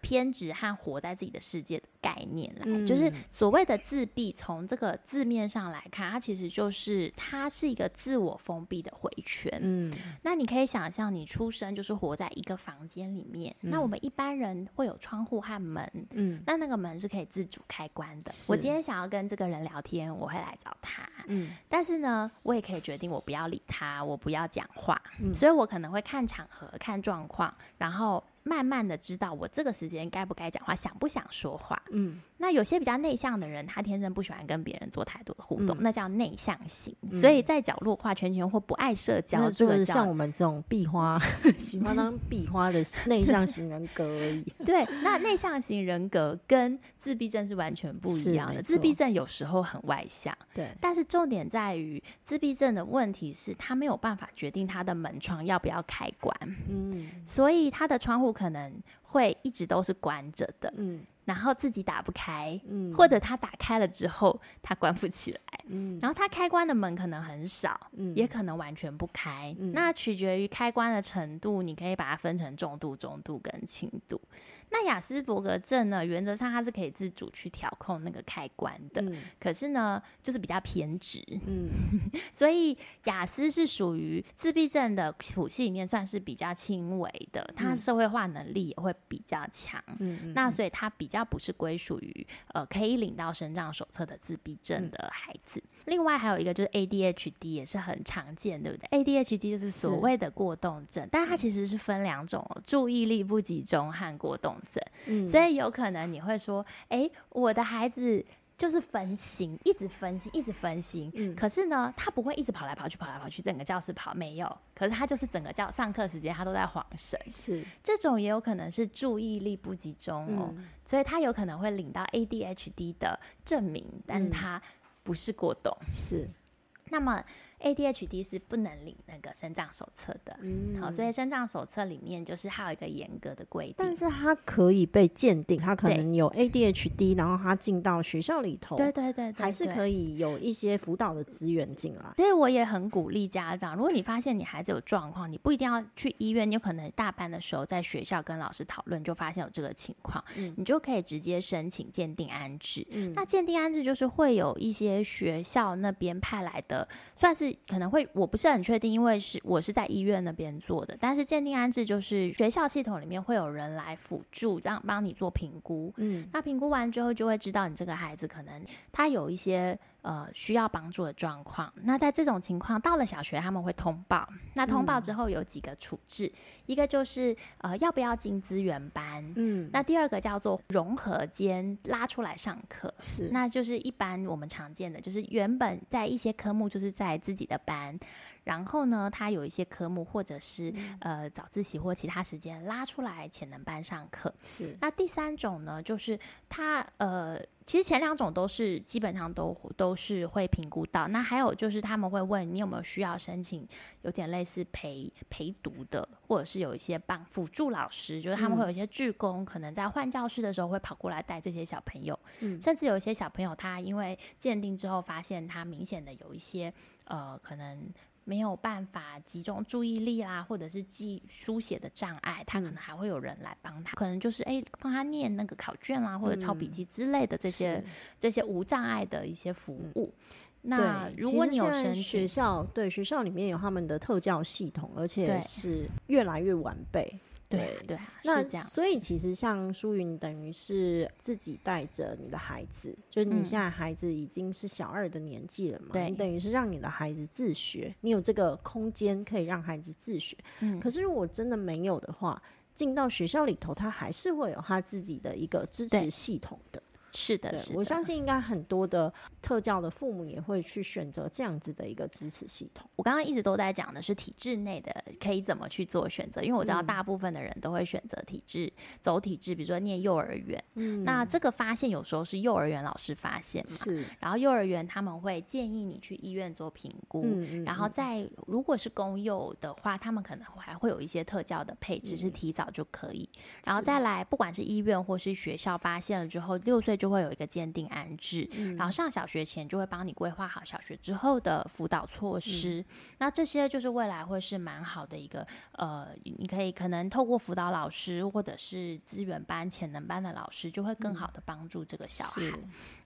C: 偏执和活在自己的世界的概念来，嗯、就是所谓的自闭。从这个字面上来看，它其实就是它是一个自我封闭的回圈。嗯，那你可以想象，你出生就是活在一个房间里面。嗯、那我们一般人会有窗户和门。嗯，那那个门是可以自主开关的。我今天想要跟这个人聊天，我会来找他。嗯，但是呢，我也可以决定我不要理他，我不要讲话。嗯，所以我可能会看场合、看状况，然后。慢慢的知道我这个时间该不该讲话，想不想说话。嗯，那有些比较内向的人，他天生不喜欢跟别人做太多的互动，嗯、那叫内向型。嗯、所以在角落画圈圈或不爱社交，这个
B: 像我们这种壁花，喜欢当 壁花的内向型人格而已。
C: 对，那内向型人格跟自闭症是完全不一样的。自闭症有时候很外向，对，但是重点在于自闭症的问题是他没有办法决定他的门窗要不要开关。嗯，所以他的窗户。可能会一直都是关着的，嗯，然后自己打不开，嗯，或者他打开了之后他关不起来，嗯，然后他开关的门可能很少，嗯，也可能完全不开，嗯，那取决于开关的程度，你可以把它分成重度、中度跟轻度。那雅斯伯格症呢？原则上它是可以自主去调控那个开关的，嗯、可是呢，就是比较偏执。嗯，所以雅思是属于自闭症的谱系里面算是比较轻微的，他社会化能力也会比较强。嗯，那所以他比较不是归属于呃可以领到生长手册的自闭症的孩子。嗯、另外还有一个就是 ADHD 也是很常见，对不对？ADHD 就是所谓的过动症，但它其实是分两种哦，注意力不集中和过动。嗯，所以有可能你会说，哎、欸，我的孩子就是分心，一直分心，一直分心。嗯，可是呢，他不会一直跑来跑去，跑来跑去，整个教室跑，没有。可是他就是整个教上课时间，他都在晃神。是，这种也有可能是注意力不集中哦，嗯、所以他有可能会领到 ADHD 的证明，但是他不是过动。是，那么。ADHD 是不能领那个生长手册的，嗯，好，所以生长手册里面就是还有一个严格的规定，
B: 但是它可以被鉴定，它可能有 ADHD，然后它进到学校里头，
C: 对对对，对，
B: 还是可以有一些辅导的资源进来。
C: 所以我也很鼓励家长，如果你发现你孩子有状况，你不一定要去医院，你有可能大班的时候在学校跟老师讨论，就发现有这个情况，嗯，你就可以直接申请鉴定安置。嗯，那鉴定安置就是会有一些学校那边派来的，算是。可能会我不是很确定，因为是我是在医院那边做的。但是鉴定安置就是学校系统里面会有人来辅助，让帮你做评估。嗯，那评估完之后就会知道你这个孩子可能他有一些呃需要帮助的状况。那在这种情况到了小学他们会通报。那通报之后有几个处置，嗯、一个就是呃要不要进资源班。嗯，那第二个叫做融合间拉出来上课。是，那就是一般我们常见的，就是原本在一些科目就是在自己的班，然后呢，他有一些科目或者是、嗯、呃早自习或其他时间拉出来潜能班上课。是，那第三种呢，就是他呃，其实前两种都是基本上都都是会评估到。那还有就是他们会问你有没有需要申请，有点类似陪陪读的，或者是有一些帮辅助老师，就是他们会有一些志工，嗯、可能在换教室的时候会跑过来带这些小朋友。嗯，甚至有一些小朋友他因为鉴定之后发现他明显的有一些。呃，可能没有办法集中注意力啦，或者是记书写的障碍，他可能还会有人来帮他，嗯、可能就是哎，帮他念那个考卷啦，或者抄笔记之类的这些、嗯、这些无障碍的一些服务。嗯、那如果你有申请
B: 学校，对学校里面有他们的特教系统，而且是越来越完备。
C: 对对，
B: 那
C: 是这样。
B: 所以其实像舒云，等于是自己带着你的孩子，就是你现在孩子已经是小二的年纪了嘛，嗯、你等于是让你的孩子自学，你有这个空间可以让孩子自学。嗯、可是如果真的没有的话，进到学校里头，他还是会有他自己的一个支持系统的。
C: 是的，是的。
B: 我相信应该很多的特教的父母也会去选择这样子的一个支持系统。
C: 我刚刚一直都在讲的是体制内的可以怎么去做选择，因为我知道大部分的人都会选择体制，嗯、走体制，比如说念幼儿园。嗯，那这个发现有时候是幼儿园老师发现嘛，是。然后幼儿园他们会建议你去医院做评估，嗯然后在如果是公幼的话，他们可能还会有一些特教的配置，是提早就可以。嗯、然后再来，不管是医院或是学校发现了之后，六岁就会有一个鉴定安置，嗯、然后上小学前就会帮你规划好小学之后的辅导措施。嗯、那这些就是未来会是蛮好的一个呃，你可以可能透过辅导老师或者是资源班、潜能班的老师，就会更好的帮助这个小孩。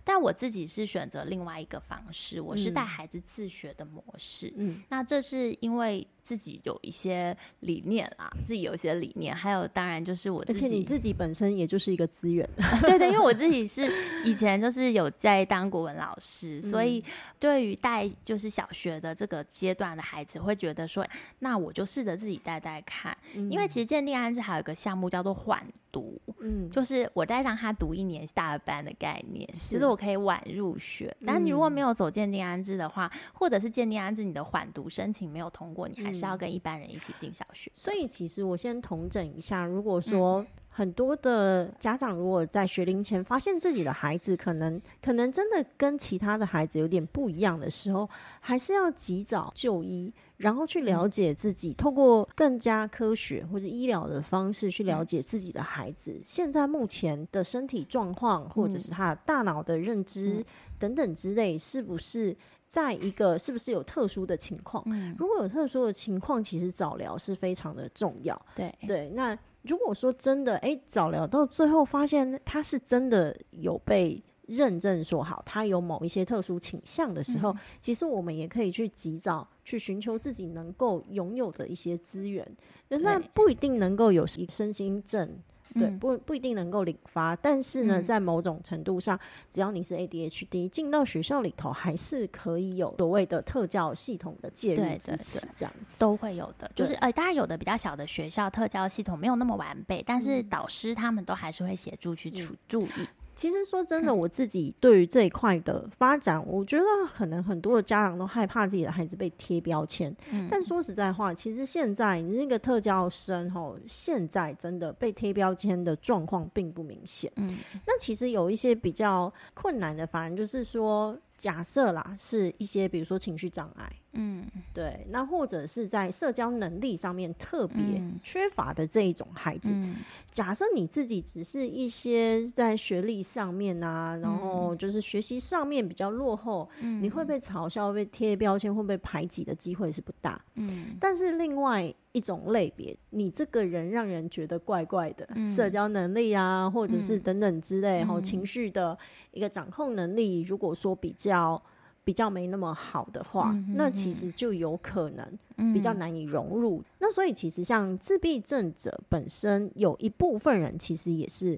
C: 嗯但我自己是选择另外一个方式，我是带孩子自学的模式。嗯，那这是因为自己有一些理念啦，自己有一些理念，还有当然就是我自己，
B: 而且你自己本身也就是一个资源。
C: 对对，因为我自己是以前就是有在当国文老师，嗯、所以对于带就是小学的这个阶段的孩子，会觉得说，那我就试着自己带带看。嗯、因为其实鉴定安置还有一个项目叫做缓读，嗯，就是我在让他读一年大二班的概念，其实我可以晚入学。但你如果没有走鉴定安置的话，嗯、或者是鉴定安置你的缓读申请没有通过，你还是要跟一般人一起进小学。
B: 所以其实我先统整一下，如果说很多的家长如果在学龄前发现自己的孩子可能可能真的跟其他的孩子有点不一样的时候，还是要及早就医。然后去了解自己，透过更加科学或者医疗的方式去了解自己的孩子现在目前的身体状况，或者是他大脑的认知等等之类，是不是在一个是不是有特殊的情况？如果有特殊的情况，其实早疗是非常的重要。
C: 对
B: 对，那如果说真的，哎，早疗到最后发现他是真的有被。认证说好，他有某一些特殊倾向的时候，嗯、其实我们也可以去及早去寻求自己能够拥有的一些资源。那不一定能够有身心症，对，嗯、不不一定能够领发。但是呢，嗯、在某种程度上，只要你是 ADHD 进到学校里头，还是可以有所谓的特教系统的介入支持，这样子
C: 都会有的。就是呃，当然有的比较小的学校，特教系统没有那么完备，但是导师他们都还是会协助去注注意。嗯
B: 其实说真的，我自己对于这一块的发展，我觉得可能很多的家长都害怕自己的孩子被贴标签。嗯，但说实在话，其实现在你那个特教生吼，现在真的被贴标签的状况并不明显。嗯，那其实有一些比较困难的，反而就是说，假设啦，是一些比如说情绪障碍。嗯，对，那或者是在社交能力上面特别缺乏的这一种孩子，嗯、假设你自己只是一些在学历上面啊，然后就是学习上面比较落后，嗯、你会被嘲笑、被贴标签、会被排挤的机会是不大。嗯，但是另外一种类别，你这个人让人觉得怪怪的，嗯、社交能力啊，或者是等等之类，然后、嗯、情绪的一个掌控能力，如果说比较。比较没那么好的话，嗯、哼哼那其实就有可能比较难以融入。嗯、那所以其实像自闭症者本身有一部分人其实也是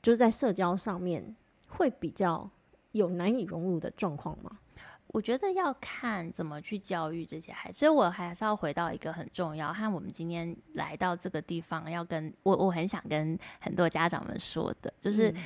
B: 就是在社交上面会比较有难以融入的状况吗？
C: 我觉得要看怎么去教育这些孩子，所以我还是要回到一个很重要，和我们今天来到这个地方要跟我我很想跟很多家长们说的，就是。嗯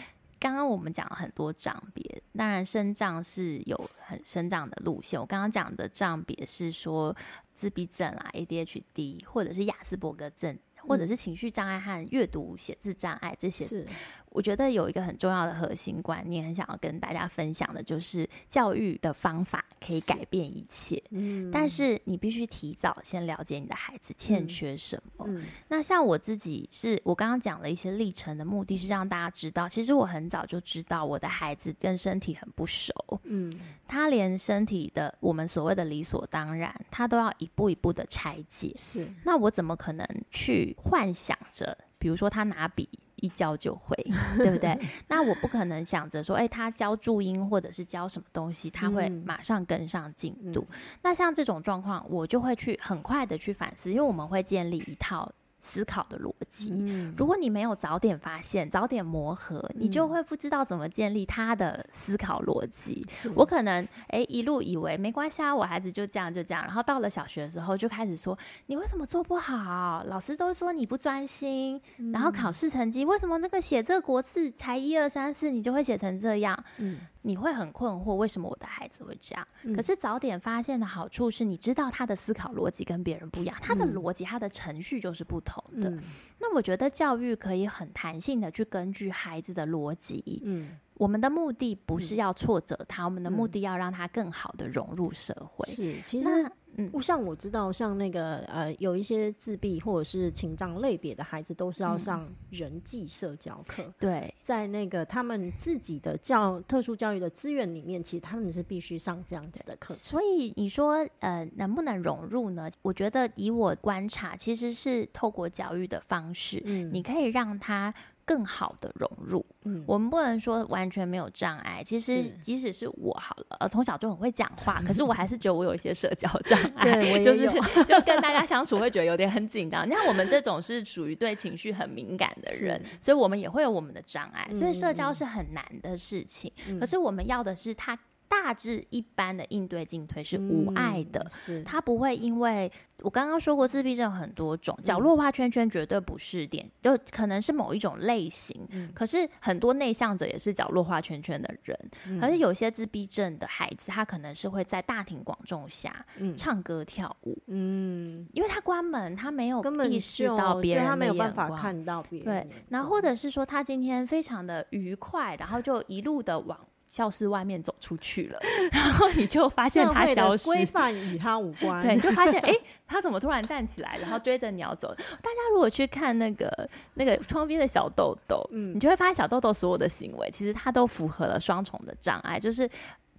C: 刚刚我们讲了很多障别，当然生障是有很生长的路线。我刚刚讲的障别是说自闭症啊、ADHD，或者是亚斯伯格症，或者是情绪障碍和阅读写字障碍这些。是。我觉得有一个很重要的核心观念，很想要跟大家分享的，就是教育的方法可以改变一切。嗯，但是你必须提早先了解你的孩子欠缺什么。嗯，那像我自己是，我刚刚讲了一些历程的目的是让大家知道，其实我很早就知道我的孩子跟身体很不熟。嗯，他连身体的我们所谓的理所当然，他都要一步一步的拆解。是，那我怎么可能去幻想着，比如说他拿笔。一教就会，对不对？那我不可能想着说，哎、欸，他教注音或者是教什么东西，他会马上跟上进度。嗯、那像这种状况，我就会去很快的去反思，因为我们会建立一套思考的逻辑。
B: 嗯、
C: 如果你没有早点发现、早点磨合，
B: 嗯、
C: 你就会不知道怎么建立他的思考逻辑。
B: 是
C: 我可能哎、欸、一路以为没关系啊，我孩子就这样就这样，然后到了小学的时候就开始说你为什么做不好？老师都说你不专心，
B: 嗯、
C: 然后考试成绩为什么那个写这个国字才一二三四，你就会写成这样？
B: 嗯
C: 你会很困惑，为什么我的孩子会这样？
B: 嗯、
C: 可是早点发现的好处是，你知道他的思考逻辑跟别人不一样，他的逻辑、他的程序就是不同的。
B: 嗯、
C: 那我觉得教育可以很弹性的去根据孩子的逻辑。
B: 嗯，
C: 我们的目的不是要挫折他，
B: 嗯、
C: 我们的目的要让他更好的融入社会。
B: 是，其实。
C: 嗯，
B: 像我知道，像那个呃，有一些自闭或者是情障类别的孩子，都是要上人际社交课。
C: 嗯。对，
B: 在那个他们自己的教特殊教育的资源里面，其实他们是必须上这样子的课。
C: 所以你说呃，能不能融入呢？我觉得以我观察，其实是透过教育的方式，
B: 嗯，
C: 你可以让他。更好的融入，
B: 嗯，
C: 我们不能说完全没有障碍。其实，即使是我好了，呃，从小就很会讲话，可是我还是觉得我有一些社交障碍，就是 就跟大家相处会觉得有点很紧张。你看，我们这种是属于对情绪很敏感的人，所以我们也会有我们的障碍。所以社交是很难的事情，
B: 嗯，
C: 可是我们要的是他。大致一般的应对进退是无碍的，
B: 嗯、是。
C: 他不会因为我刚刚说过自闭症很多种，角落画圈圈绝对不是点，就可能是某一种类型。
B: 嗯、
C: 可是很多内向者也是角落画圈圈的人，嗯、可是有些自闭症的孩子，他可能是会在大庭广众下唱歌跳舞，
B: 嗯，
C: 因为他关门，他没有意识
B: 到
C: 到别人的眼光，
B: 他没有办法看到别人。
C: 对，然后或者是说他今天非常的愉快，然后就一路的往。教室外面走出去了，然后你就发现他消失，
B: 规范 与他无关。
C: 对，你就发现哎、欸，他怎么突然站起来，然后追着鸟走？大家如果去看那个那个窗边的小豆豆，嗯，你就会发现小豆豆所有的行为，其实他都符合了双重的障碍，就是。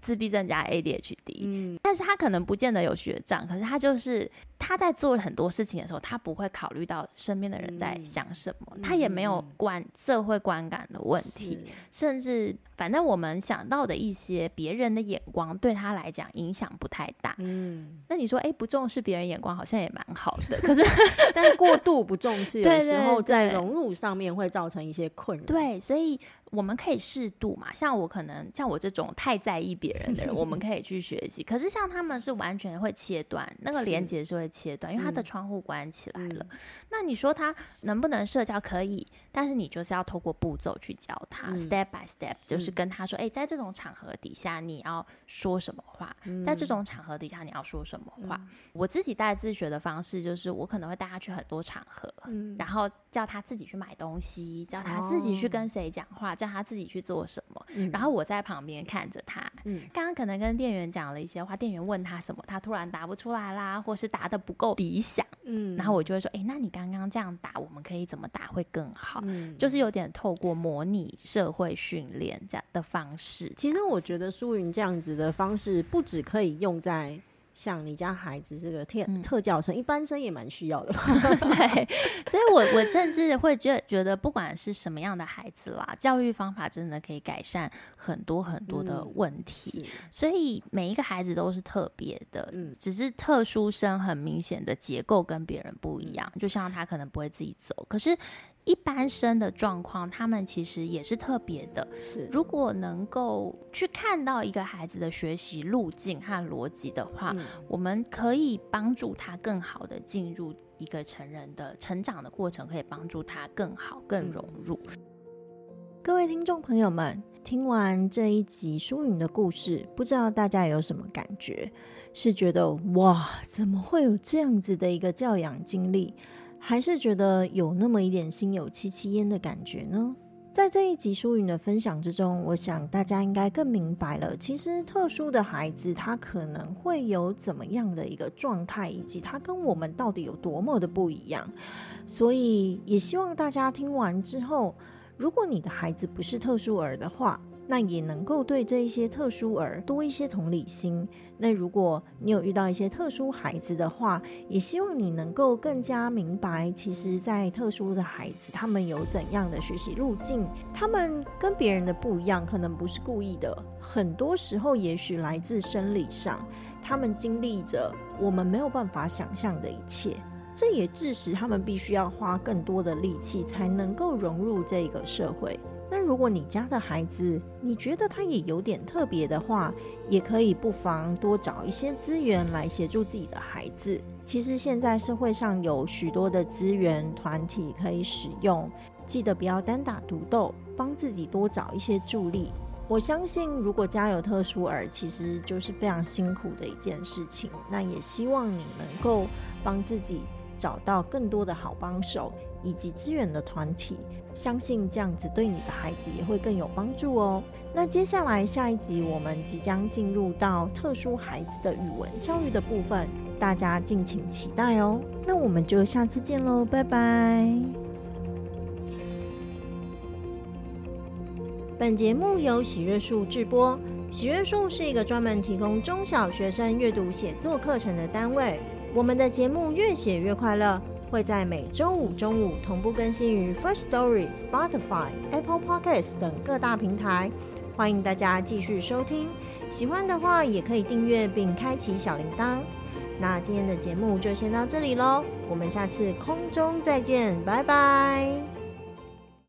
C: 自闭症加 ADHD，嗯，但是他可能不见得有学障，可是他就是他在做很多事情的时候，他不会考虑到身边的人在想什么，嗯、他也没有观社会观感的问题，甚至反正我们想到的一些别人的眼光，对他来讲影响不太大，嗯，那你说，哎、欸，不重视别人眼光好像也蛮好的，可是
B: 但过度不重视，有时候在融入上面会造成一些困扰，
C: 对，所以。我们可以适度嘛，像我可能像我这种太在意别人的人，我们可以去学习。可是像他们是完全会切断，那个连接是会切断，因为他的窗户关起来了。嗯、那你说他能不能社交？可以，但是你就是要透过步骤去教他、嗯、，step by step，就是跟他说，哎、嗯欸，在这种场合底下你要说什么话，嗯、在这种场合底下你要说什么话。嗯、我自己带自学的方式就是，我可能会带他去很多场合，嗯、然后叫他自己去买东西，叫他自己去跟谁讲话。哦让他自己去做什么，嗯、然后我在旁边看着他。嗯，刚刚可能跟店员讲了一些话，店员问他什么，他突然答不出来啦，或是答的不够理想。嗯，然后我就会说，哎、欸，那你刚刚这样答，我们可以怎么答会更好？嗯，就是有点透过模拟社会训练这样的方式。
B: 其实我觉得苏云这样子的方式，不只可以用在。像你家孩子这个特、嗯、特教生，一般生也蛮需要的。
C: 对，所以我我甚至会觉觉得，不管是什么样的孩子啦，教育方法真的可以改善很多很多的问题。嗯、所以每一个孩子都是特别的，嗯、只是特殊生很明显的结构跟别人不一样。嗯、就像他可能不会自己走，可是。一般生的状况，他们其实也是特别的。是，如果能够去看到一个孩子的学习路径和逻辑的话，嗯、我们可以帮助他更好的进入一个成人的成长的过程，可以帮助他更好、更融入。
B: 嗯、各位听众朋友们，听完这一集舒云的故事，不知道大家有什么感觉？是觉得哇，怎么会有这样子的一个教养经历？还是觉得有那么一点心有戚戚焉的感觉呢？在这一集舒云的分享之中，我想大家应该更明白了，其实特殊的孩子他可能会有怎么样的一个状态，以及他跟我们到底有多么的不一样。所以也希望大家听完之后，如果你的孩子不是特殊儿的话，那也能够对这一些特殊儿多一些同理心。那如果你有遇到一些特殊孩子的话，也希望你能够更加明白，其实，在特殊的孩子，他们有怎样的学习路径，他们跟别人的不一样，可能不是故意的，很多时候也许来自生理上，他们经历着我们没有办法想象的一切。这也致使他们必须要花更多的力气才能够融入这个社会。那如果你家的孩子，你觉得他也有点特别的话，也可以不妨多找一些资源来协助自己的孩子。其实现在社会上有许多的资源团体可以使用，记得不要单打独斗，帮自己多找一些助力。我相信，如果家有特殊儿，其实就是非常辛苦的一件事情。那也希望你能够帮自己找到更多的好帮手以及资源的团体。相信这样子对你的孩子也会更有帮助哦。那接下来下一集我们即将进入到特殊孩子的语文教育的部分，大家敬请期待哦。那我们就下次见喽，拜拜。本节目由喜悦树制播，喜悦树是一个专门提供中小学生阅读写作课程的单位。我们的节目越写越快乐。会在每周五中午同步更新于 First Story、Spotify、Apple Podcasts 等各大平台，欢迎大家继续收听。喜欢的话也可以订阅并开启小铃铛。那今天的节目就先到这里喽，我们下次空中再见，拜拜。